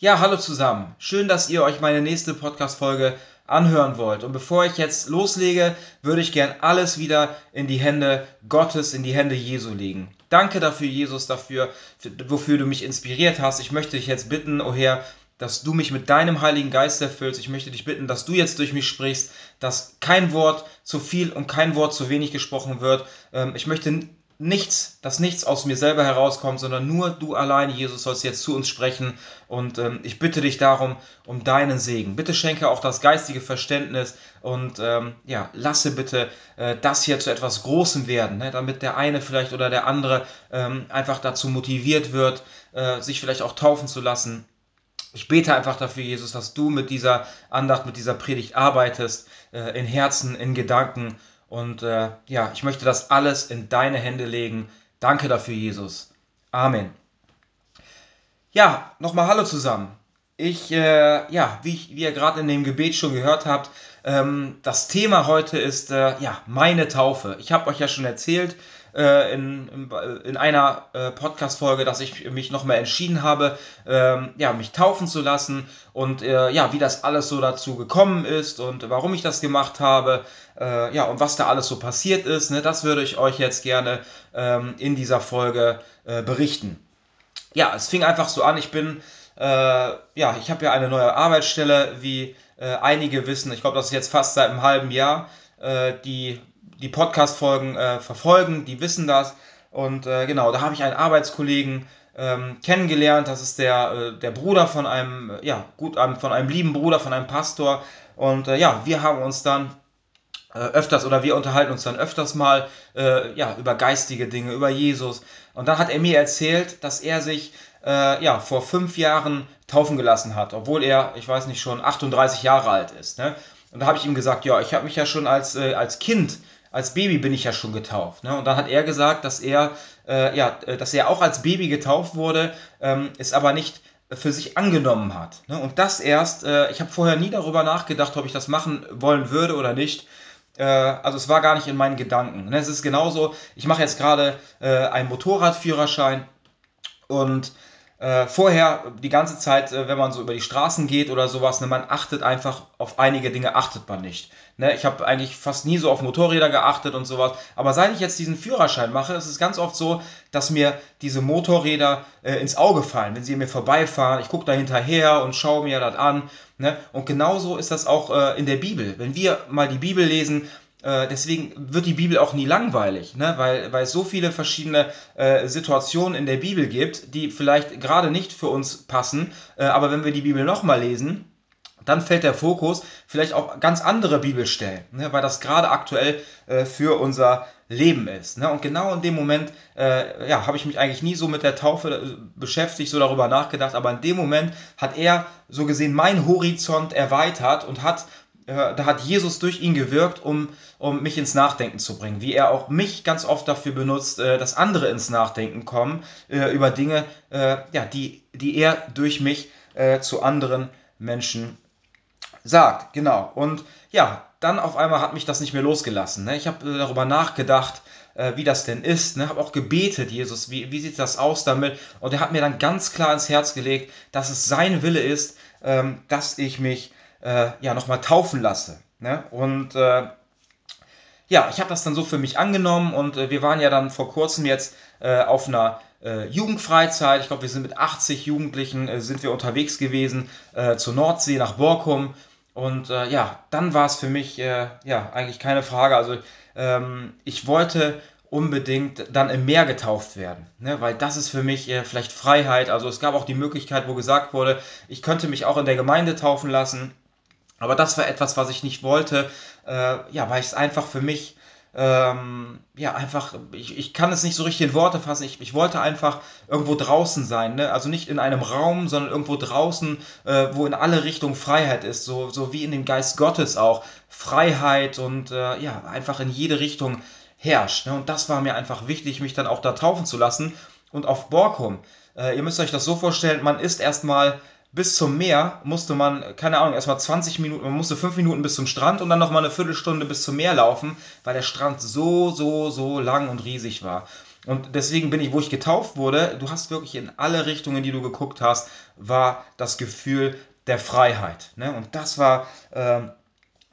Ja, hallo zusammen. Schön, dass ihr euch meine nächste Podcast-Folge anhören wollt. Und bevor ich jetzt loslege, würde ich gern alles wieder in die Hände Gottes, in die Hände Jesu legen. Danke dafür, Jesus, dafür, wofür du mich inspiriert hast. Ich möchte dich jetzt bitten, oh Herr, dass du mich mit deinem Heiligen Geist erfüllst. Ich möchte dich bitten, dass du jetzt durch mich sprichst, dass kein Wort zu viel und kein Wort zu wenig gesprochen wird. Ähm, ich möchte nichts, dass nichts aus mir selber herauskommt, sondern nur du allein, Jesus, sollst jetzt zu uns sprechen. Und ähm, ich bitte dich darum, um deinen Segen. Bitte schenke auch das geistige Verständnis und ähm, ja, lasse bitte äh, das hier zu etwas Großem werden, ne, damit der eine vielleicht oder der andere ähm, einfach dazu motiviert wird, äh, sich vielleicht auch taufen zu lassen. Ich bete einfach dafür, Jesus, dass du mit dieser Andacht, mit dieser Predigt arbeitest, äh, in Herzen, in Gedanken und äh, ja, ich möchte das alles in deine Hände legen. Danke dafür, Jesus. Amen. Ja, nochmal Hallo zusammen. Ich, äh, ja, wie, ich, wie ihr gerade in dem Gebet schon gehört habt, ähm, das Thema heute ist, äh, ja, meine Taufe. Ich habe euch ja schon erzählt, äh, in, in, einer äh, Podcast-Folge, dass ich mich nochmal entschieden habe, ähm, ja, mich taufen zu lassen und äh, ja, wie das alles so dazu gekommen ist und warum ich das gemacht habe, äh, ja, und was da alles so passiert ist, ne, das würde ich euch jetzt gerne ähm, in dieser Folge äh, berichten. Ja, es fing einfach so an, ich bin, äh, ja, ich habe ja eine neue Arbeitsstelle, wie einige wissen, ich glaube, das ist jetzt fast seit einem halben Jahr, die die Podcast-Folgen äh, verfolgen, die wissen das. Und äh, genau, da habe ich einen Arbeitskollegen ähm, kennengelernt. Das ist der, äh, der Bruder von einem, ja, gut, von einem lieben Bruder, von einem Pastor. Und äh, ja, wir haben uns dann äh, öfters oder wir unterhalten uns dann öfters mal äh, ja, über geistige Dinge, über Jesus. Und dann hat er mir erzählt, dass er sich ja, vor fünf Jahren taufen gelassen hat, obwohl er, ich weiß nicht, schon 38 Jahre alt ist. Ne? Und da habe ich ihm gesagt, ja, ich habe mich ja schon als, als Kind als Baby bin ich ja schon getauft. Ne? Und dann hat er gesagt, dass er, äh, ja, äh, dass er auch als Baby getauft wurde, ähm, es aber nicht für sich angenommen hat. Ne? Und das erst, äh, ich habe vorher nie darüber nachgedacht, ob ich das machen wollen würde oder nicht. Äh, also es war gar nicht in meinen Gedanken. Ne? Es ist genauso, ich mache jetzt gerade äh, einen Motorradführerschein und äh, vorher die ganze Zeit, äh, wenn man so über die Straßen geht oder sowas, ne, man achtet einfach auf einige Dinge, achtet man nicht. Ne, ich habe eigentlich fast nie so auf Motorräder geachtet und sowas. Aber seit ich jetzt diesen Führerschein mache, ist es ganz oft so, dass mir diese Motorräder äh, ins Auge fallen, wenn sie mir vorbeifahren. Ich gucke da hinterher und schaue mir das an. Ne? Und genauso ist das auch äh, in der Bibel. Wenn wir mal die Bibel lesen, deswegen wird die Bibel auch nie langweilig, ne? weil, weil es so viele verschiedene äh, Situationen in der Bibel gibt, die vielleicht gerade nicht für uns passen, äh, aber wenn wir die Bibel nochmal lesen, dann fällt der Fokus vielleicht auf ganz andere Bibelstellen, ne? weil das gerade aktuell äh, für unser Leben ist. Ne? Und genau in dem Moment äh, ja, habe ich mich eigentlich nie so mit der Taufe äh, beschäftigt, so darüber nachgedacht, aber in dem Moment hat er so gesehen meinen Horizont erweitert und hat äh, da hat Jesus durch ihn gewirkt, um, um mich ins Nachdenken zu bringen. Wie er auch mich ganz oft dafür benutzt, äh, dass andere ins Nachdenken kommen äh, über Dinge, ja, die, die er durch mich zu anderen Menschen sagt. Genau. Und ja, dann auf einmal hat mich das nicht mehr losgelassen. Ne? Ich habe darüber nachgedacht, wie das denn ist. Ne? Habe auch gebetet, Jesus, wie, wie sieht das aus damit? Und er hat mir dann ganz klar ins Herz gelegt, dass es sein Wille ist, ähm, dass ich mich äh, ja, nochmal taufen lasse. Ne? Und äh, ja, ich habe das dann so für mich angenommen und äh, wir waren ja dann vor kurzem jetzt äh, auf einer äh, Jugendfreizeit. Ich glaube, wir sind mit 80 Jugendlichen äh, sind wir unterwegs gewesen zur Nordsee nach Borkum. Und ja, dann war es für mich ja eigentlich keine Frage. Also ähm, ich wollte unbedingt dann im Meer getauft werden. Ne? Weil das ist für mich äh, vielleicht Freiheit. Also es gab auch die Möglichkeit, wo gesagt wurde, ich könnte mich auch in der Gemeinde taufen lassen. Aber das war etwas, was ich nicht wollte, äh, ja, weil ich es einfach für mich, ähm, ja, einfach, ich, ich kann es nicht so richtig in Worte fassen. Ich, ich wollte einfach irgendwo draußen sein, ne? also nicht in einem Raum, sondern irgendwo draußen, äh, wo in alle Richtungen Freiheit ist, so, so wie in dem Geist Gottes auch. Freiheit und äh, ja, einfach in jede Richtung herrscht. Ne? Und das war mir einfach wichtig, mich dann auch da taufen zu lassen. Und auf Borkum, äh, ihr müsst euch das so vorstellen, man ist erstmal bis zum Meer musste man, keine Ahnung, erstmal 20 Minuten, man musste 5 Minuten bis zum Strand und dann nochmal eine Viertelstunde bis zum Meer laufen, weil der Strand so, so, so lang und riesig war. Und deswegen bin ich, wo ich getauft wurde, du hast wirklich in alle Richtungen, die du geguckt hast, war das Gefühl der Freiheit. Ne? Und das war äh,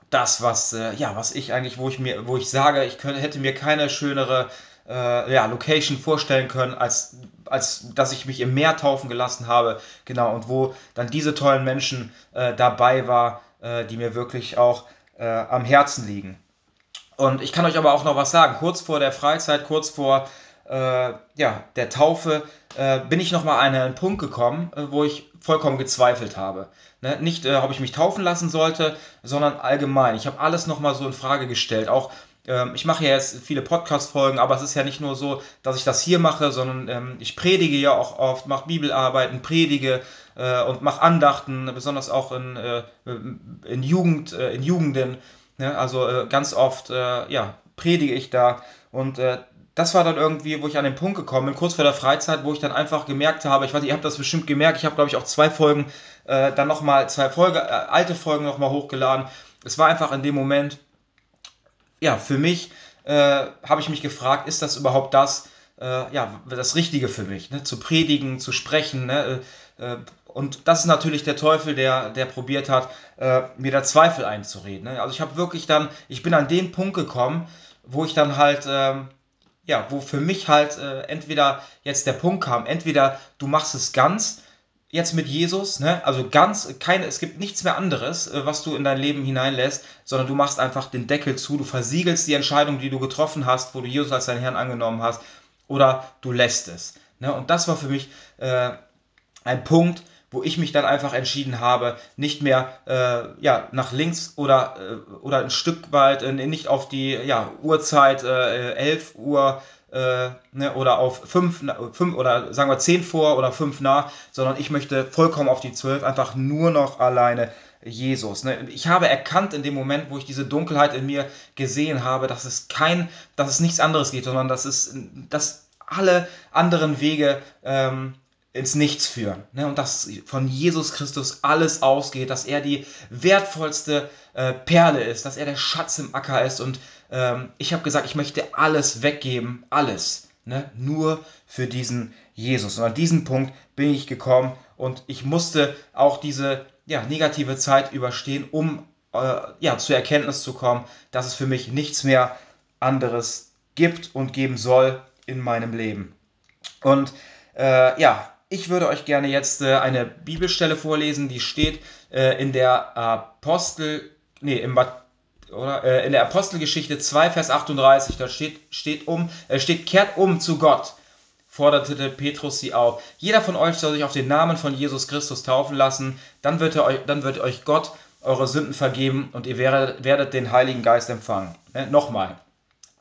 das, was, äh, ja, was ich eigentlich, wo ich mir, wo ich sage, ich könnte, hätte mir keine schönere äh, ja, Location vorstellen können, als, als dass ich mich im Meer taufen gelassen habe. Genau, und wo dann diese tollen Menschen äh, dabei war, äh, die mir wirklich auch äh, am Herzen liegen. Und ich kann euch aber auch noch was sagen. Kurz vor der Freizeit, kurz vor äh, ja, der Taufe, äh, bin ich nochmal an einen Punkt gekommen, wo ich vollkommen gezweifelt habe. Ne? Nicht, ob ich mich taufen lassen sollte, sondern allgemein. Ich habe alles nochmal so in Frage gestellt. Auch ich mache ja jetzt viele Podcast-Folgen, aber es ist ja nicht nur so, dass ich das hier mache, sondern ähm, ich predige ja auch oft, mache Bibelarbeiten, predige äh, und mache Andachten, besonders auch in, äh, in Jugend, äh, in Jugenden. Ne? Also ganz oft, ja, predige ich da und das war dann irgendwie, wo ich an den Punkt gekommen bin, kurz vor der Freizeit, wo ich dann einfach gemerkt habe, ich weiß, ihr habt das bestimmt gemerkt, ich habe, glaube ich, auch zwei Folgen, äh, dann nochmal, zwei Folge, äh, alte Folgen nochmal hochgeladen. Es war einfach in dem Moment, ja, für mich äh, habe ich mich gefragt, ist das überhaupt das, äh, ja, das Richtige für mich, ne? zu predigen, zu sprechen. Ne? Äh, äh, und das ist natürlich der Teufel, der, der probiert hat, äh, mir da Zweifel einzureden. Ne? Also ich habe wirklich dann, ich bin an den Punkt gekommen, wo ich dann halt, ähm, ja, wo für mich halt äh, entweder jetzt der Punkt kam, entweder du machst es ganz, jetzt mit Jesus, ne? Also ganz keine, es gibt nichts mehr anderes, äh, was du in dein Leben hineinlässt, sondern du machst einfach den Deckel zu, du versiegelst die Entscheidung, die du getroffen hast, wo du Jesus als deinen Herrn angenommen hast, oder du lässt es. Ne? Und das war für mich äh, ein Punkt, wo ich mich dann einfach entschieden habe, nicht mehr äh, ja, nach links oder, äh, oder ein Stück weit, äh, nicht auf die ja, Uhrzeit äh, 11 Uhr äh, ne, oder auf 5, 5 oder sagen wir 10 vor oder 5 nach, sondern ich möchte vollkommen auf die 12, einfach nur noch alleine Jesus. Ne? Ich habe erkannt in dem Moment, wo ich diese Dunkelheit in mir gesehen habe, dass es kein, dass es nichts anderes geht, sondern dass es, dass alle anderen Wege ähm, ins Nichts führen. Ne? Und dass von Jesus Christus alles ausgeht, dass er die wertvollste äh, Perle ist, dass er der Schatz im Acker ist. Und ähm, ich habe gesagt, ich möchte alles weggeben, alles, ne? nur für diesen Jesus. Und an diesen Punkt bin ich gekommen und ich musste auch diese ja, negative Zeit überstehen, um äh, ja, zur Erkenntnis zu kommen, dass es für mich nichts mehr anderes gibt und geben soll in meinem Leben. Und äh, ja, ich würde euch gerne jetzt äh, eine Bibelstelle vorlesen, die steht äh, in der Apostel, nee, im, oder, äh, in der Apostelgeschichte 2, Vers 38. Da steht, steht um, steht, kehrt um zu Gott, forderte Petrus sie auf. Jeder von euch soll sich auf den Namen von Jesus Christus taufen lassen, dann wird, er euch, dann wird euch Gott eure Sünden vergeben und ihr werdet, werdet den Heiligen Geist empfangen. Ne? Nochmal.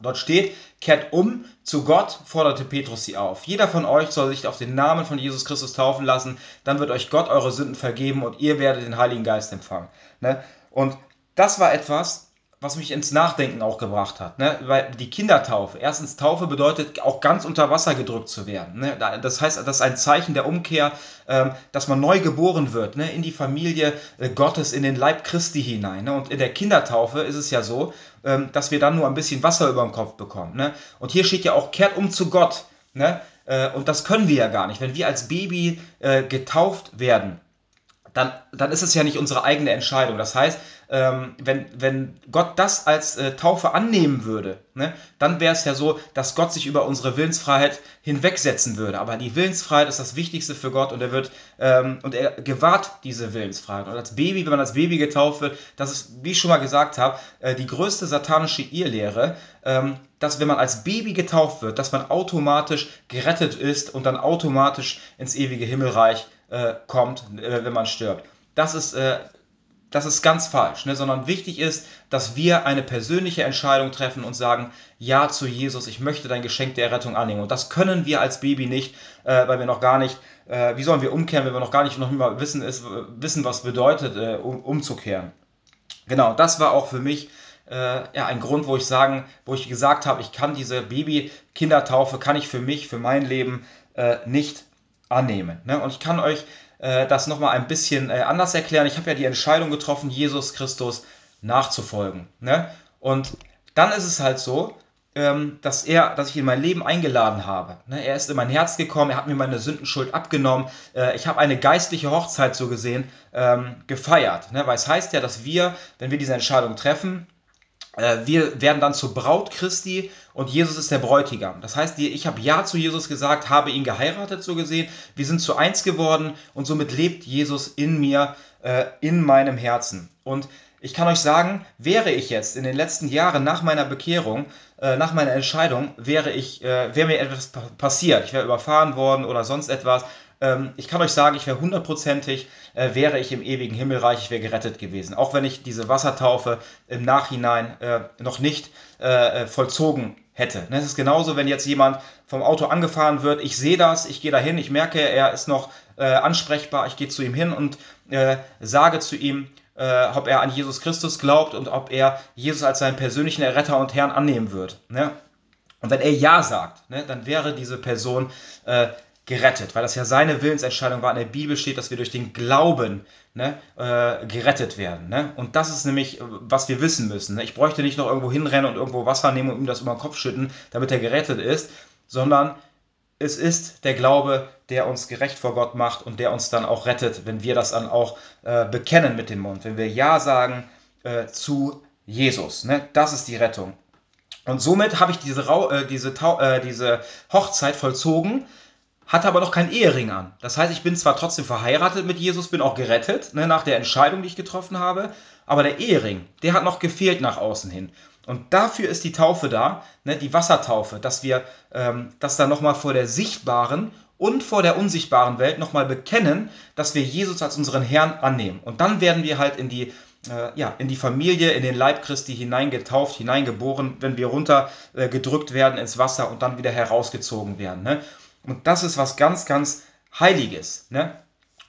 Dort steht, kehrt um zu Gott, forderte Petrus sie auf. Jeder von euch soll sich auf den Namen von Jesus Christus taufen lassen, dann wird euch Gott eure Sünden vergeben und ihr werdet den Heiligen Geist empfangen. Ne? Und das war etwas, was mich ins Nachdenken auch gebracht hat. Ne? Weil die Kindertaufe, erstens Taufe bedeutet auch ganz unter Wasser gedrückt zu werden. Ne? Das heißt, das ist ein Zeichen der Umkehr, ähm, dass man neu geboren wird, ne? in die Familie äh, Gottes, in den Leib Christi hinein. Ne? Und in der Kindertaufe ist es ja so, ähm, dass wir dann nur ein bisschen Wasser über den Kopf bekommen. Ne? Und hier steht ja auch, kehrt um zu Gott. Ne? Äh, und das können wir ja gar nicht. Wenn wir als Baby äh, getauft werden, dann, dann ist es ja nicht unsere eigene Entscheidung. Das heißt, ähm, wenn, wenn Gott das als äh, Taufe annehmen würde, ne, dann wäre es ja so, dass Gott sich über unsere Willensfreiheit hinwegsetzen würde. Aber die Willensfreiheit ist das Wichtigste für Gott und er wird ähm, und er gewahrt diese Willensfreiheit. Und als Baby, wenn man als Baby getauft wird, das ist, wie ich schon mal gesagt habe, äh, die größte satanische Irrlehre, ähm, dass wenn man als Baby getauft wird, dass man automatisch gerettet ist und dann automatisch ins ewige Himmelreich äh, kommt, äh, wenn man stirbt. Das ist, äh, das ist ganz falsch, ne? sondern wichtig ist, dass wir eine persönliche Entscheidung treffen und sagen, ja zu Jesus, ich möchte dein Geschenk der Errettung annehmen. Und das können wir als Baby nicht, äh, weil wir noch gar nicht, äh, wie sollen wir umkehren, wenn wir noch gar nicht noch mal wissen, ist, wissen was bedeutet, äh, um, umzukehren. Genau, das war auch für mich ja, ein Grund, wo ich sagen, wo ich gesagt habe, ich kann diese Baby-Kindertaufe, kann ich für mich, für mein Leben nicht annehmen. Ne? Und ich kann euch äh, das nochmal ein bisschen äh, anders erklären. Ich habe ja die Entscheidung getroffen, Jesus Christus nachzufolgen. Ne? Und dann ist es halt so, ähm, dass er, dass ich in mein Leben eingeladen habe. Ne, er ist in mein Herz gekommen, er hat mir meine Sündenschuld abgenommen. Äh, ich habe eine geistliche Hochzeit so gesehen ähm, gefeiert. Ne, weil es heißt ja, dass wir, wenn wir diese Entscheidung treffen, wir werden dann zur Braut Christi und Jesus ist der Bräutigam. Das heißt, ich habe Ja zu Jesus gesagt, habe ihn geheiratet, so gesehen. Wir sind zu eins geworden und somit lebt Jesus in mir, äh, in meinem Herzen. Und ich kann euch sagen, wäre ich jetzt in den letzten Jahren nach meiner Bekehrung, äh, nach meiner Entscheidung, wäre ich, wäre mir etwas passiert, ich wäre überfahren worden oder sonst etwas, ich kann euch sagen, ich wäre hundertprozentig, äh, wäre ich im ewigen Himmelreich, ich wäre gerettet gewesen. Auch wenn ich diese Wassertaufe im Nachhinein äh, noch nicht äh, äh vollzogen hätte. Es ist genauso, wenn jetzt jemand vom Auto angefahren wird, ich sehe das, ich gehe dahin, ich merke, er ist noch äh, ansprechbar, ich gehe zu ihm hin und äh, sage zu ihm, ob er an Jesus Christus glaubt und ob er Jesus als seinen persönlichen Erretter und Herrn annehmen wird. Ne? Und wenn er Ja sagt, ne, dann wäre diese Person äh, gerettet, weil das ja seine Willensentscheidung war. In der Bibel steht, dass wir durch den Glauben ne, äh, gerettet werden. Ne? Und das ist nämlich, äh, was wir wissen müssen. Ne? Ich bräuchte nicht noch irgendwo hinrennen und irgendwo Wasser nehmen und ihm das über den Kopf schütten, damit er gerettet ist, sondern es ist der Glaube, der uns gerecht vor Gott macht und der uns dann auch rettet, wenn wir das dann auch äh, bekennen mit dem Mund, wenn wir Ja sagen äh, zu Jesus. Ne? Das ist die Rettung. Und somit habe ich diese, äh, diese, äh, diese Hochzeit vollzogen hatte aber noch keinen Ehering an. Das heißt, ich bin zwar trotzdem verheiratet mit Jesus, bin auch gerettet, ne, nach der Entscheidung, die ich getroffen habe, aber der Ehering, der hat noch gefehlt nach außen hin. Und dafür ist die Taufe da, ne, die Wassertaufe, dass wir ähm, das dann nochmal vor der sichtbaren und vor der unsichtbaren Welt nochmal bekennen, dass wir Jesus als unseren Herrn annehmen. Und dann werden wir halt in die, äh, ja, in die Familie, in den Leib Christi hineingetauft, hineingeboren, wenn wir runtergedrückt äh, werden ins Wasser und dann wieder herausgezogen werden. Ne? Und das ist was ganz, ganz Heiliges. Ne?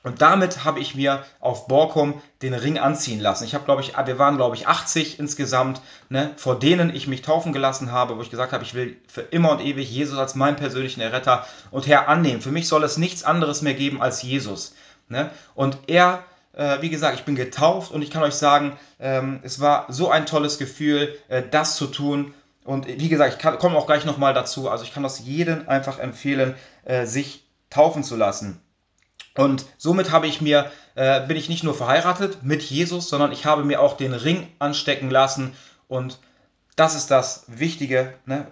Und damit habe ich mir auf Borkum den Ring anziehen lassen. Ich habe, glaube ich, wir waren, glaube ich, 80 insgesamt, ne, vor denen ich mich taufen gelassen habe, wo ich gesagt habe, ich will für immer und ewig Jesus als meinen persönlichen Erretter und Herr annehmen. Für mich soll es nichts anderes mehr geben als Jesus. Ne? Und er, äh, wie gesagt, ich bin getauft und ich kann euch sagen, ähm, es war so ein tolles Gefühl, äh, das zu tun und wie gesagt, ich komme auch gleich nochmal dazu. Also ich kann das jedem einfach empfehlen, äh, sich taufen zu lassen. Und somit habe ich mir, äh, bin ich nicht nur verheiratet mit Jesus, sondern ich habe mir auch den Ring anstecken lassen. Und das ist das Wichtige, ne?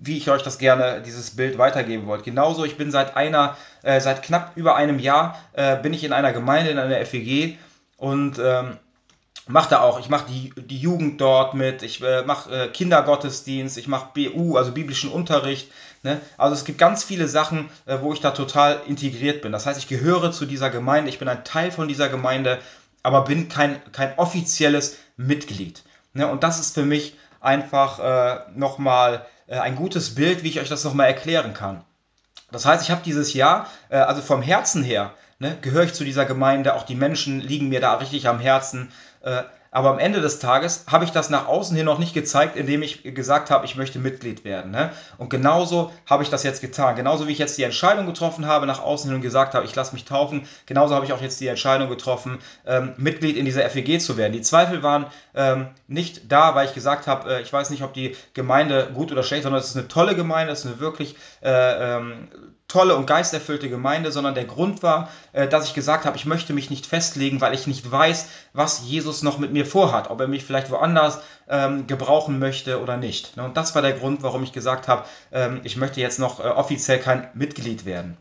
wie ich euch das gerne, dieses Bild weitergeben wollte. Genauso, ich bin seit einer, äh, seit knapp über einem Jahr, äh, bin ich in einer Gemeinde, in einer FEG und ähm, mache da auch, ich mache die, die Jugend dort mit, ich äh, mache äh, Kindergottesdienst, ich mache BU, also biblischen Unterricht. Ne? Also es gibt ganz viele Sachen, äh, wo ich da total integriert bin. Das heißt, ich gehöre zu dieser Gemeinde, ich bin ein Teil von dieser Gemeinde, aber bin kein, kein offizielles Mitglied. Ne? Und das ist für mich einfach äh, nochmal äh, ein gutes Bild, wie ich euch das nochmal erklären kann. Das heißt, ich habe dieses Jahr, äh, also vom Herzen her, ne, gehöre ich zu dieser Gemeinde, auch die Menschen liegen mir da richtig am Herzen. Äh, aber am Ende des Tages habe ich das nach außen hin noch nicht gezeigt, indem ich gesagt habe, ich möchte Mitglied werden. Ne? Und genauso habe ich das jetzt getan. Genauso wie ich jetzt die Entscheidung getroffen habe, nach außen hin und gesagt habe, ich lasse mich taufen, genauso habe ich auch jetzt die Entscheidung getroffen, ähm, Mitglied in dieser FEG zu werden. Die Zweifel waren ähm, nicht da, weil ich gesagt habe, äh, ich weiß nicht, ob die Gemeinde gut oder schlecht, sondern es ist eine tolle Gemeinde, es ist eine wirklich äh, ähm, tolle und geisterfüllte Gemeinde, sondern der Grund war, äh, dass ich gesagt habe, ich möchte mich nicht festlegen, weil ich nicht weiß, was Jesus noch mit mir vorhat, ob er mich vielleicht woanders ähm, gebrauchen möchte oder nicht. Ne, und das war der Grund, warum ich gesagt habe, ähm, ich möchte jetzt noch äh, offiziell kein Mitglied werden.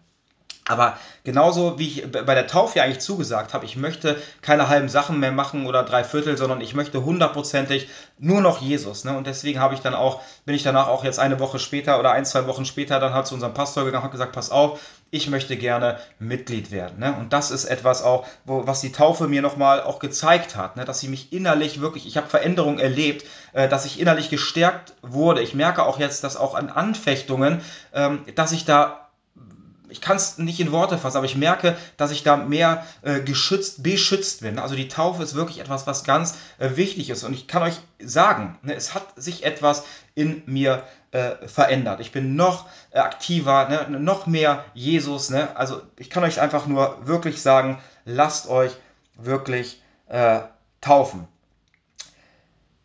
Aber genauso wie ich bei der Taufe eigentlich zugesagt habe, ich möchte keine halben Sachen mehr machen oder drei Viertel, sondern ich möchte hundertprozentig nur noch Jesus. Ne? Und deswegen habe ich dann auch, bin ich danach auch jetzt eine Woche später oder ein, zwei Wochen später dann halt zu unserem Pastor gegangen und gesagt, pass auf, ich möchte gerne Mitglied werden. Ne? Und das ist etwas auch, wo, was die Taufe mir nochmal auch gezeigt hat, ne? dass sie mich innerlich wirklich, ich habe Veränderungen erlebt, äh, dass ich innerlich gestärkt wurde. Ich merke auch jetzt, dass auch an Anfechtungen, ähm, dass ich da ich kann es nicht in Worte fassen, aber ich merke, dass ich da mehr äh, geschützt, beschützt bin. Also die Taufe ist wirklich etwas, was ganz äh, wichtig ist. Und ich kann euch sagen, ne, es hat sich etwas in mir äh, verändert. Ich bin noch äh, aktiver, ne, noch mehr Jesus. Ne? Also ich kann euch einfach nur wirklich sagen, lasst euch wirklich äh, taufen.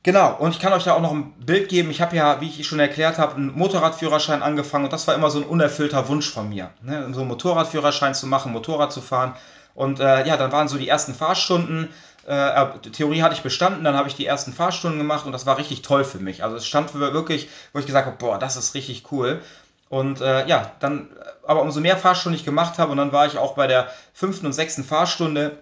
Genau, und ich kann euch da auch noch ein Bild geben. Ich habe ja, wie ich schon erklärt habe, einen Motorradführerschein angefangen und das war immer so ein unerfüllter Wunsch von mir, ne? so einen Motorradführerschein zu machen, Motorrad zu fahren. Und äh, ja, dann waren so die ersten Fahrstunden. Äh, Theorie hatte ich bestanden, dann habe ich die ersten Fahrstunden gemacht und das war richtig toll für mich. Also es stand wirklich, wo ich gesagt habe, boah, das ist richtig cool. Und äh, ja, dann, aber umso mehr Fahrstunden ich gemacht habe und dann war ich auch bei der fünften und sechsten Fahrstunde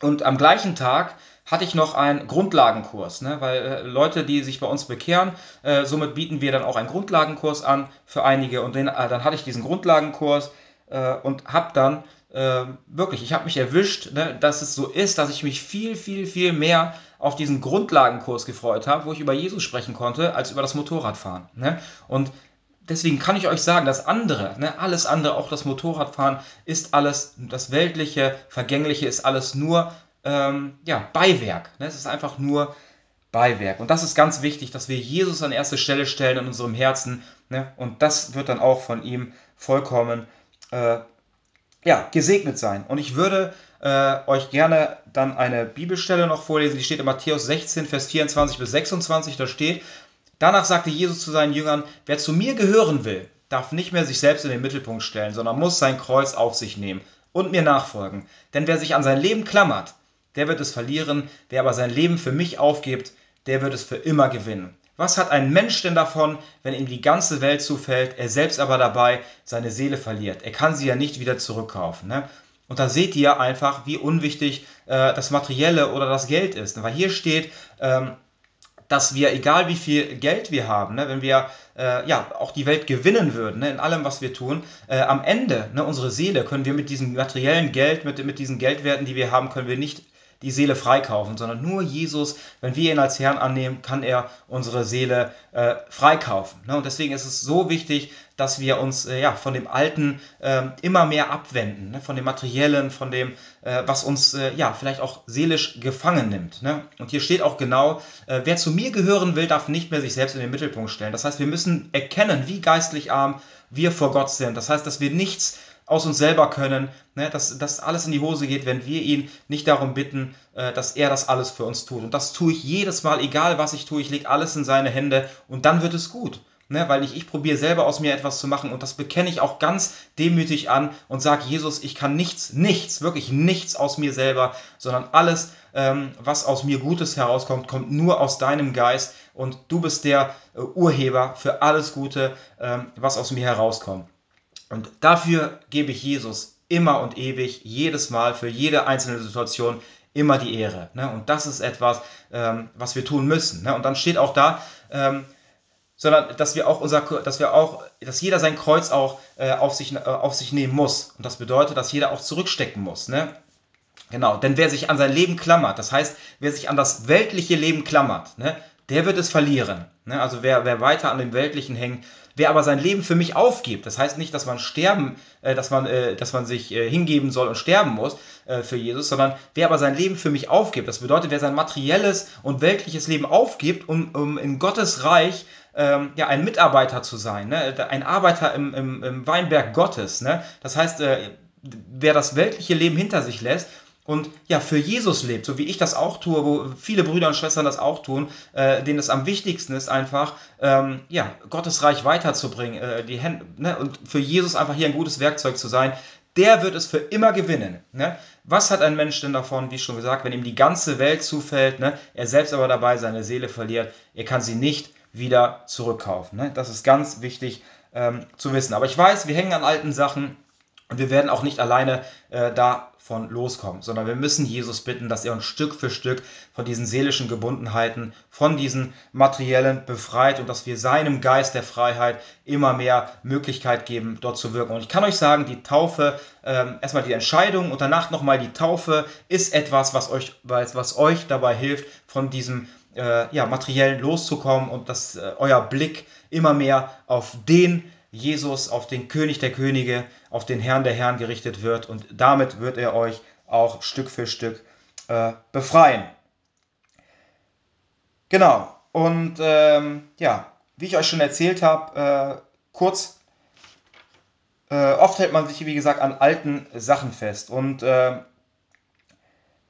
und am gleichen Tag hatte ich noch einen Grundlagenkurs, ne? weil äh, Leute, die sich bei uns bekehren, äh, somit bieten wir dann auch einen Grundlagenkurs an für einige und den, äh, dann hatte ich diesen Grundlagenkurs äh, und habe dann ähm, wirklich, ich habe mich erwischt, ne, dass es so ist, dass ich mich viel, viel, viel mehr auf diesen Grundlagenkurs gefreut habe, wo ich über Jesus sprechen konnte, als über das Motorradfahren. Ne? Und deswegen kann ich euch sagen, das andere, ne, alles andere, auch das Motorradfahren, ist alles, das Weltliche, Vergängliche ist alles nur ähm, ja, Beiwerk. Ne? Es ist einfach nur Beiwerk. Und das ist ganz wichtig, dass wir Jesus an erste Stelle stellen in unserem Herzen. Ne? Und das wird dann auch von ihm vollkommen äh, ja, gesegnet sein. Und ich würde äh, euch gerne dann eine Bibelstelle noch vorlesen, die steht in Matthäus 16, Vers 24 bis 26. Da steht, danach sagte Jesus zu seinen Jüngern, wer zu mir gehören will, darf nicht mehr sich selbst in den Mittelpunkt stellen, sondern muss sein Kreuz auf sich nehmen und mir nachfolgen. Denn wer sich an sein Leben klammert, der wird es verlieren, wer aber sein Leben für mich aufgibt, der wird es für immer gewinnen. Was hat ein Mensch denn davon, wenn ihm die ganze Welt zufällt, er selbst aber dabei seine Seele verliert? Er kann sie ja nicht wieder zurückkaufen. Ne? Und da seht ihr einfach, wie unwichtig äh, das Materielle oder das Geld ist. Weil hier steht, ähm, dass wir, egal wie viel Geld wir haben, ne, wenn wir äh, ja auch die Welt gewinnen würden, ne, in allem, was wir tun, äh, am Ende, ne, unsere Seele können wir mit diesem materiellen Geld, mit, mit diesen Geldwerten, die wir haben, können wir nicht die Seele freikaufen, sondern nur Jesus, wenn wir ihn als Herrn annehmen, kann er unsere Seele äh, freikaufen. Ne? Und deswegen ist es so wichtig, dass wir uns äh, ja, von dem Alten äh, immer mehr abwenden, ne? von dem Materiellen, von dem, äh, was uns äh, ja, vielleicht auch seelisch gefangen nimmt. Ne? Und hier steht auch genau, äh, wer zu mir gehören will, darf nicht mehr sich selbst in den Mittelpunkt stellen. Das heißt, wir müssen erkennen, wie geistlich arm wir vor Gott sind. Das heißt, dass wir nichts aus uns selber können, ne, dass, dass alles in die Hose geht, wenn wir ihn nicht darum bitten, äh, dass er das alles für uns tut. Und das tue ich jedes Mal, egal was ich tue, ich lege alles in seine Hände und dann wird es gut. Ne, weil nicht ich probiere selber aus mir etwas zu machen und das bekenne ich auch ganz demütig an und sage, Jesus, ich kann nichts, nichts, wirklich nichts aus mir selber, sondern alles, ähm, was aus mir Gutes herauskommt, kommt nur aus deinem Geist und du bist der äh, Urheber für alles Gute, ähm, was aus mir herauskommt. Und dafür gebe ich Jesus immer und ewig, jedes Mal, für jede einzelne Situation immer die Ehre. Ne? Und das ist etwas, ähm, was wir tun müssen. Ne? Und dann steht auch da, ähm, sondern dass wir auch unser, dass wir auch, dass jeder sein Kreuz auch äh, auf, sich, äh, auf sich nehmen muss. Und das bedeutet, dass jeder auch zurückstecken muss. Ne? Genau, denn wer sich an sein Leben klammert, das heißt, wer sich an das weltliche Leben klammert, der wird es verlieren. Also wer, wer weiter an dem Weltlichen hängt, wer aber sein Leben für mich aufgibt, das heißt nicht, dass man sterben, äh, dass man, äh, dass man sich äh, hingeben soll und sterben muss äh, für Jesus, sondern wer aber sein Leben für mich aufgibt, das bedeutet, wer sein materielles und weltliches Leben aufgibt, um, um in Gottes Reich ähm, ja, ein Mitarbeiter zu sein, ne? ein Arbeiter im, im, im Weinberg Gottes. Ne? Das heißt, äh, wer das weltliche Leben hinter sich lässt und ja, für Jesus lebt, so wie ich das auch tue, wo viele Brüder und Schwestern das auch tun, äh, denen es am wichtigsten ist, einfach ähm, ja, Gottes Reich weiterzubringen, äh, die Hände, ne, und für Jesus einfach hier ein gutes Werkzeug zu sein, der wird es für immer gewinnen. Ne? Was hat ein Mensch denn davon, wie schon gesagt, wenn ihm die ganze Welt zufällt, ne? er selbst aber dabei seine Seele verliert, er kann sie nicht wieder zurückkaufen. Ne? Das ist ganz wichtig ähm, zu wissen. Aber ich weiß, wir hängen an alten Sachen und wir werden auch nicht alleine äh, da von loskommen, sondern wir müssen Jesus bitten, dass er uns Stück für Stück von diesen seelischen Gebundenheiten, von diesen materiellen befreit und dass wir seinem Geist der Freiheit immer mehr Möglichkeit geben, dort zu wirken. Und ich kann euch sagen, die Taufe, ähm, erstmal die Entscheidung und danach nochmal die Taufe ist etwas, was euch, was euch dabei hilft, von diesem äh, ja, materiellen loszukommen und dass äh, euer Blick immer mehr auf den Jesus, auf den König der Könige, auf den Herrn der Herren gerichtet wird und damit wird er euch auch Stück für Stück äh, befreien. Genau, und ähm, ja, wie ich euch schon erzählt habe, äh, kurz, äh, oft hält man sich, wie gesagt, an alten Sachen fest und ähm,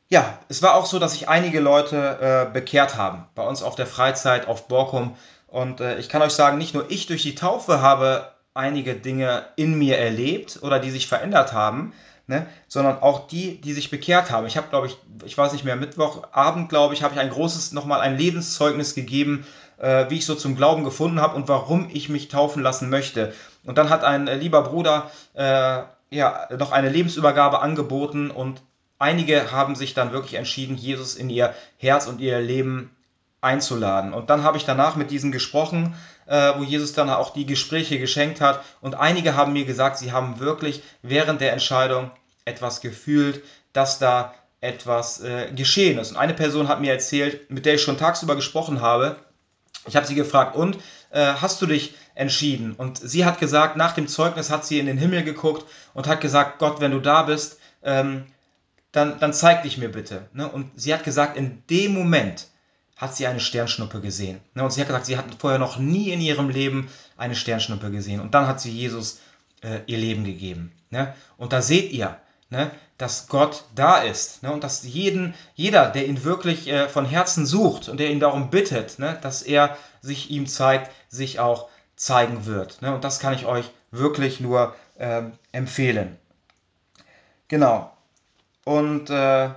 ja, es war auch so, dass sich einige Leute äh, bekehrt haben bei uns auf der Freizeit auf Borkum. Und äh, ich kann euch sagen, nicht nur ich durch die Taufe habe einige Dinge in mir erlebt oder die sich verändert haben, ne, sondern auch die, die sich bekehrt haben. Ich habe, glaube ich, ich weiß nicht mehr, Mittwochabend, glaube ich, habe ich ein großes, nochmal ein Lebenszeugnis gegeben, äh, wie ich so zum Glauben gefunden habe und warum ich mich taufen lassen möchte. Und dann hat ein äh, lieber Bruder äh, ja, noch eine Lebensübergabe angeboten und einige haben sich dann wirklich entschieden, Jesus in ihr Herz und ihr Leben einzuladen. Und dann habe ich danach mit diesen gesprochen, äh, wo Jesus dann auch die Gespräche geschenkt hat. Und einige haben mir gesagt, sie haben wirklich während der Entscheidung etwas gefühlt, dass da etwas äh, geschehen ist. Und eine Person hat mir erzählt, mit der ich schon tagsüber gesprochen habe, ich habe sie gefragt, und äh, hast du dich entschieden? Und sie hat gesagt, nach dem Zeugnis hat sie in den Himmel geguckt und hat gesagt, Gott, wenn du da bist, ähm, dann, dann zeig dich mir bitte. Ne? Und sie hat gesagt, in dem Moment hat sie eine Sternschnuppe gesehen. Ne? Und sie hat gesagt, sie hat vorher noch nie in ihrem Leben eine Sternschnuppe gesehen. Und dann hat sie Jesus äh, ihr Leben gegeben. Ne? Und da seht ihr, ne, dass Gott da ist und dass jeden, jeder, der ihn wirklich äh, von Herzen sucht und der ihn darum bittet, dass er sich ihm zeigt, sich auch zeigen wird. Und das kann ich euch wirklich nur äh, empfehlen. Genau. Und äh,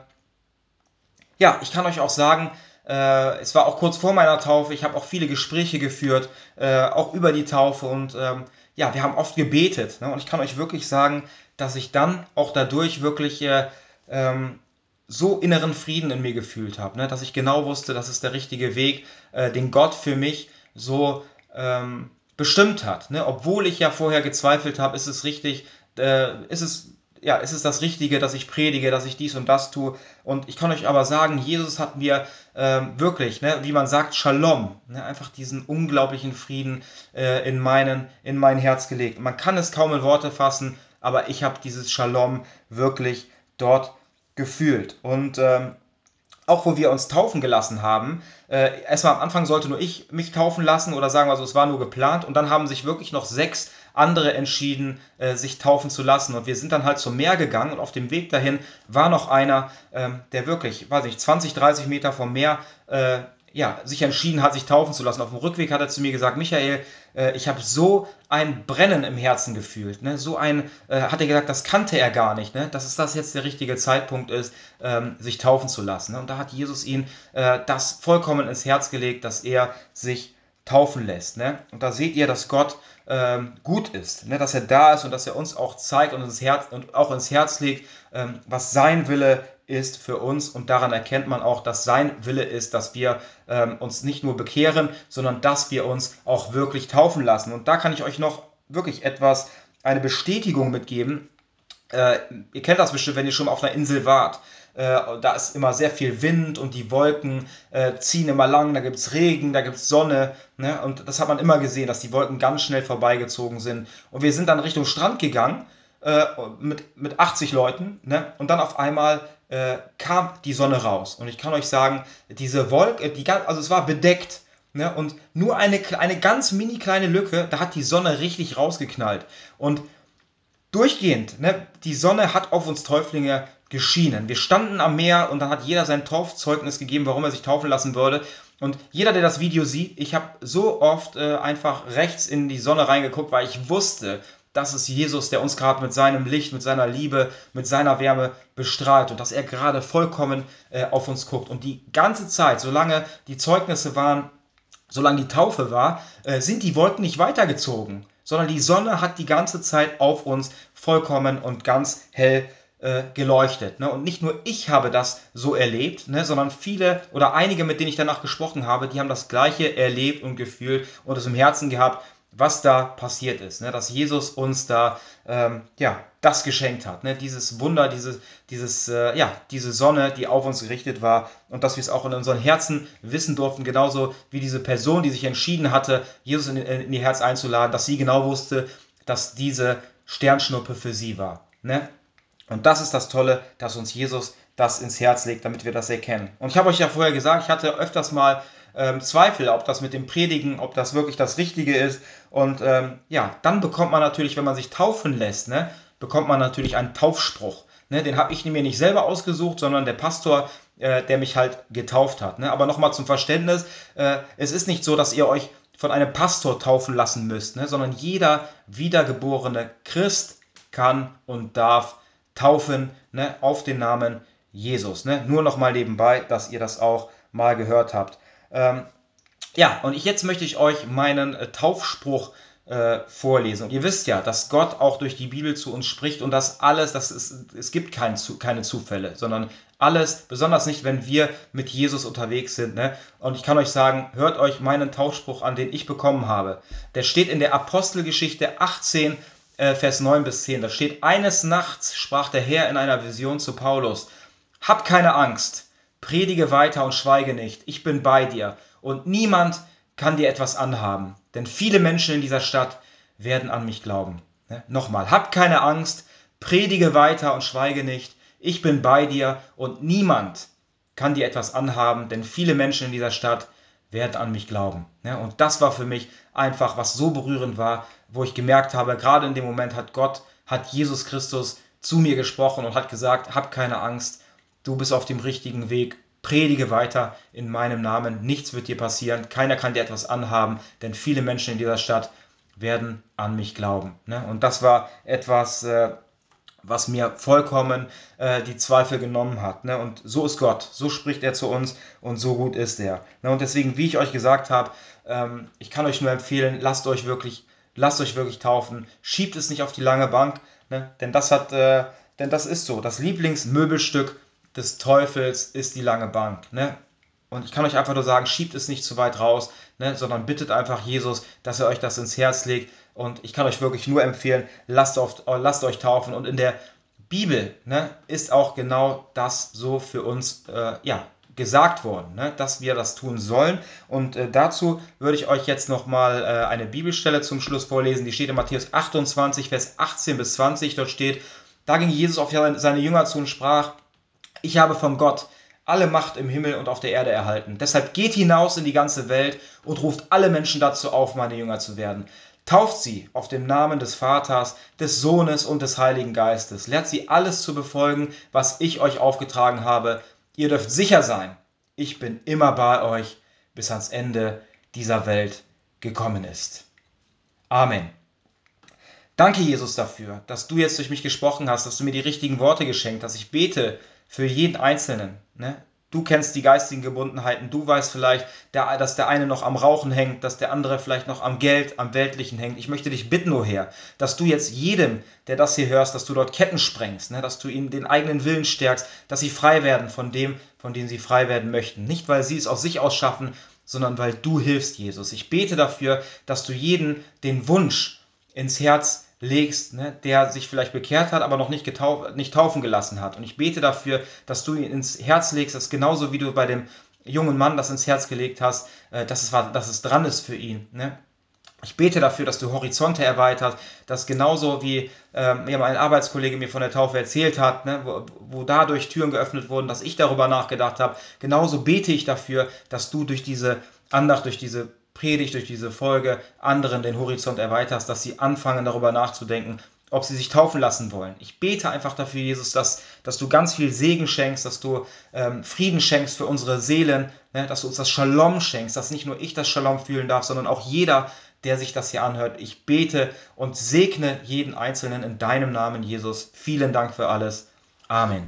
ja, ich kann euch auch sagen, äh, es war auch kurz vor meiner Taufe. Ich habe auch viele Gespräche geführt, äh, auch über die Taufe. Und ähm, ja, wir haben oft gebetet. Ne? Und ich kann euch wirklich sagen, dass ich dann auch dadurch wirklich äh, ähm, so inneren Frieden in mir gefühlt habe, ne? dass ich genau wusste, das ist der richtige Weg, äh, den Gott für mich so ähm, bestimmt hat. Ne? Obwohl ich ja vorher gezweifelt habe, ist es richtig, äh, ist es ja, ist es das Richtige, dass ich predige, dass ich dies und das tue. Und ich kann euch aber sagen, Jesus hat mir ähm, wirklich, ne, wie man sagt, Shalom, ne, einfach diesen unglaublichen Frieden äh, in, meinen, in mein Herz gelegt. Man kann es kaum in Worte fassen, aber ich habe dieses Shalom wirklich dort gefühlt. Und ähm, auch wo wir uns taufen gelassen haben, äh, erstmal am Anfang sollte nur ich mich taufen lassen oder sagen wir so, es war nur geplant und dann haben sich wirklich noch sechs andere entschieden, äh, sich taufen zu lassen und wir sind dann halt zum Meer gegangen und auf dem Weg dahin war noch einer, ähm, der wirklich, weiß nicht, 20, 30 Meter vom Meer äh, ja, sich entschieden hat, sich taufen zu lassen. Auf dem Rückweg hat er zu mir gesagt, Michael, äh, ich habe so ein Brennen im Herzen gefühlt. Ne? So ein, äh, hat er gesagt, das kannte er gar nicht, ne? dass es das jetzt der richtige Zeitpunkt ist, ähm, sich taufen zu lassen. Ne? Und da hat Jesus ihn äh, das vollkommen ins Herz gelegt, dass er sich taufen lässt. Ne? Und da seht ihr, dass Gott ähm, gut ist, ne? dass er da ist und dass er uns auch zeigt und, ins Herz, und auch ins Herz legt, ähm, was sein Wille ist für uns und daran erkennt man auch, dass sein Wille ist, dass wir ähm, uns nicht nur bekehren, sondern dass wir uns auch wirklich taufen lassen. Und da kann ich euch noch wirklich etwas, eine Bestätigung mitgeben. Äh, ihr kennt das bestimmt, wenn ihr schon mal auf einer Insel wart. Äh, da ist immer sehr viel Wind und die Wolken äh, ziehen immer lang, da gibt es Regen, da gibt es Sonne. Ne? Und das hat man immer gesehen, dass die Wolken ganz schnell vorbeigezogen sind. Und wir sind dann Richtung Strand gegangen äh, mit, mit 80 Leuten. Ne? Und dann auf einmal äh, kam die Sonne raus. Und ich kann euch sagen, diese Wolke, die, also es war bedeckt. Ne? Und nur eine, eine ganz mini kleine Lücke, da hat die Sonne richtig rausgeknallt. Und durchgehend, ne, die Sonne hat auf uns Täuflinge geschienen. Wir standen am Meer und dann hat jeder sein Taufzeugnis gegeben, warum er sich taufen lassen würde. Und jeder, der das Video sieht, ich habe so oft äh, einfach rechts in die Sonne reingeguckt, weil ich wusste, das ist Jesus, der uns gerade mit seinem Licht, mit seiner Liebe, mit seiner Wärme bestrahlt und dass er gerade vollkommen äh, auf uns guckt. Und die ganze Zeit, solange die Zeugnisse waren, solange die Taufe war, äh, sind die Wolken nicht weitergezogen, sondern die Sonne hat die ganze Zeit auf uns vollkommen und ganz hell äh, geleuchtet. Ne? Und nicht nur ich habe das so erlebt, ne, sondern viele oder einige, mit denen ich danach gesprochen habe, die haben das gleiche erlebt und gefühlt und es im Herzen gehabt was da passiert ist, ne? dass Jesus uns da ähm, ja, das geschenkt hat, ne? dieses Wunder, diese, dieses, äh, ja, diese Sonne, die auf uns gerichtet war und dass wir es auch in unseren Herzen wissen durften, genauso wie diese Person, die sich entschieden hatte, Jesus in, in ihr Herz einzuladen, dass sie genau wusste, dass diese Sternschnuppe für sie war. Ne? Und das ist das Tolle, dass uns Jesus das ins Herz legt, damit wir das erkennen. Und ich habe euch ja vorher gesagt, ich hatte öfters mal ähm, Zweifel, ob das mit dem Predigen, ob das wirklich das Richtige ist. Und ähm, ja, dann bekommt man natürlich, wenn man sich taufen lässt, ne, bekommt man natürlich einen Taufspruch. Ne, den habe ich mir nicht selber ausgesucht, sondern der Pastor, äh, der mich halt getauft hat. Ne? Aber nochmal zum Verständnis, äh, es ist nicht so, dass ihr euch von einem Pastor taufen lassen müsst, ne? sondern jeder wiedergeborene Christ kann und darf taufen ne? auf den Namen Jesus. Ne? Nur nochmal nebenbei, dass ihr das auch mal gehört habt. Ähm, ja, und ich, jetzt möchte ich euch meinen äh, Taufspruch äh, vorlesen. Und ihr wisst ja, dass Gott auch durch die Bibel zu uns spricht und das alles, das ist, es gibt kein, keine Zufälle, sondern alles, besonders nicht, wenn wir mit Jesus unterwegs sind. Ne? Und ich kann euch sagen, hört euch meinen Taufspruch an, den ich bekommen habe. Der steht in der Apostelgeschichte 18, äh, Vers 9 bis 10. Da steht, eines Nachts sprach der Herr in einer Vision zu Paulus, hab keine Angst, predige weiter und schweige nicht, ich bin bei dir und niemand kann dir etwas anhaben, denn viele Menschen in dieser Stadt werden an mich glauben. Ne? Nochmal, hab keine Angst, predige weiter und schweige nicht, ich bin bei dir und niemand kann dir etwas anhaben, denn viele Menschen in dieser Stadt werden an mich glauben. Ne? Und das war für mich einfach, was so berührend war, wo ich gemerkt habe, gerade in dem Moment hat Gott, hat Jesus Christus zu mir gesprochen und hat gesagt, hab keine Angst, du bist auf dem richtigen Weg, predige weiter in meinem Namen, nichts wird dir passieren, keiner kann dir etwas anhaben, denn viele Menschen in dieser Stadt werden an mich glauben. Ne? Und das war etwas, äh, was mir vollkommen äh, die Zweifel genommen hat. Ne? Und so ist Gott, so spricht er zu uns und so gut ist er. Ne? Und deswegen, wie ich euch gesagt habe, ähm, ich kann euch nur empfehlen, lasst euch wirklich, lasst euch wirklich taufen, schiebt es nicht auf die lange Bank, ne? denn das hat, äh, denn das ist so. Das Lieblingsmöbelstück des Teufels ist die lange Bank. Ne? Und ich kann euch einfach nur sagen, schiebt es nicht zu weit raus, ne, sondern bittet einfach Jesus, dass er euch das ins Herz legt. Und ich kann euch wirklich nur empfehlen, lasst, auf, lasst euch taufen. Und in der Bibel ne, ist auch genau das so für uns äh, ja, gesagt worden, ne, dass wir das tun sollen. Und äh, dazu würde ich euch jetzt nochmal äh, eine Bibelstelle zum Schluss vorlesen. Die steht in Matthäus 28, Vers 18 bis 20. Dort steht, da ging Jesus auf seine Jünger zu und sprach, ich habe von Gott alle Macht im Himmel und auf der Erde erhalten. Deshalb geht hinaus in die ganze Welt und ruft alle Menschen dazu auf, meine Jünger zu werden. Tauft sie auf dem Namen des Vaters, des Sohnes und des Heiligen Geistes. Lehrt sie alles zu befolgen, was ich euch aufgetragen habe. Ihr dürft sicher sein, ich bin immer bei euch, bis ans Ende dieser Welt gekommen ist. Amen. Danke, Jesus, dafür, dass du jetzt durch mich gesprochen hast, dass du mir die richtigen Worte geschenkt hast. Ich bete für jeden Einzelnen. Ne? Du kennst die geistigen Gebundenheiten, du weißt vielleicht, der, dass der eine noch am Rauchen hängt, dass der andere vielleicht noch am Geld, am Weltlichen hängt. Ich möchte dich bitten, O Herr, dass du jetzt jedem, der das hier hörst, dass du dort Ketten sprengst, ne? dass du ihnen den eigenen Willen stärkst, dass sie frei werden von dem, von dem sie frei werden möchten. Nicht, weil sie es aus sich aus schaffen, sondern weil du hilfst, Jesus. Ich bete dafür, dass du jeden den Wunsch ins Herz legst, ne, der sich vielleicht bekehrt hat, aber noch nicht, getauft, nicht taufen gelassen hat. Und ich bete dafür, dass du ihn ins Herz legst, dass genauso wie du bei dem jungen Mann das ins Herz gelegt hast, äh, dass, es, dass es dran ist für ihn. Ne? Ich bete dafür, dass du Horizonte erweitert, dass genauso wie ähm, ja, mein Arbeitskollege mir von der Taufe erzählt hat, ne, wo, wo dadurch Türen geöffnet wurden, dass ich darüber nachgedacht habe, genauso bete ich dafür, dass du durch diese Andacht, durch diese Predigt, durch diese Folge anderen den Horizont erweiterst, dass sie anfangen darüber nachzudenken, ob sie sich taufen lassen wollen. Ich bete einfach dafür, Jesus, dass, dass du ganz viel Segen schenkst, dass du ähm, Frieden schenkst für unsere Seelen, ne, dass du uns das Shalom schenkst, dass nicht nur ich das Shalom fühlen darf, sondern auch jeder, der sich das hier anhört. Ich bete und segne jeden Einzelnen in deinem Namen, Jesus. Vielen Dank für alles. Amen.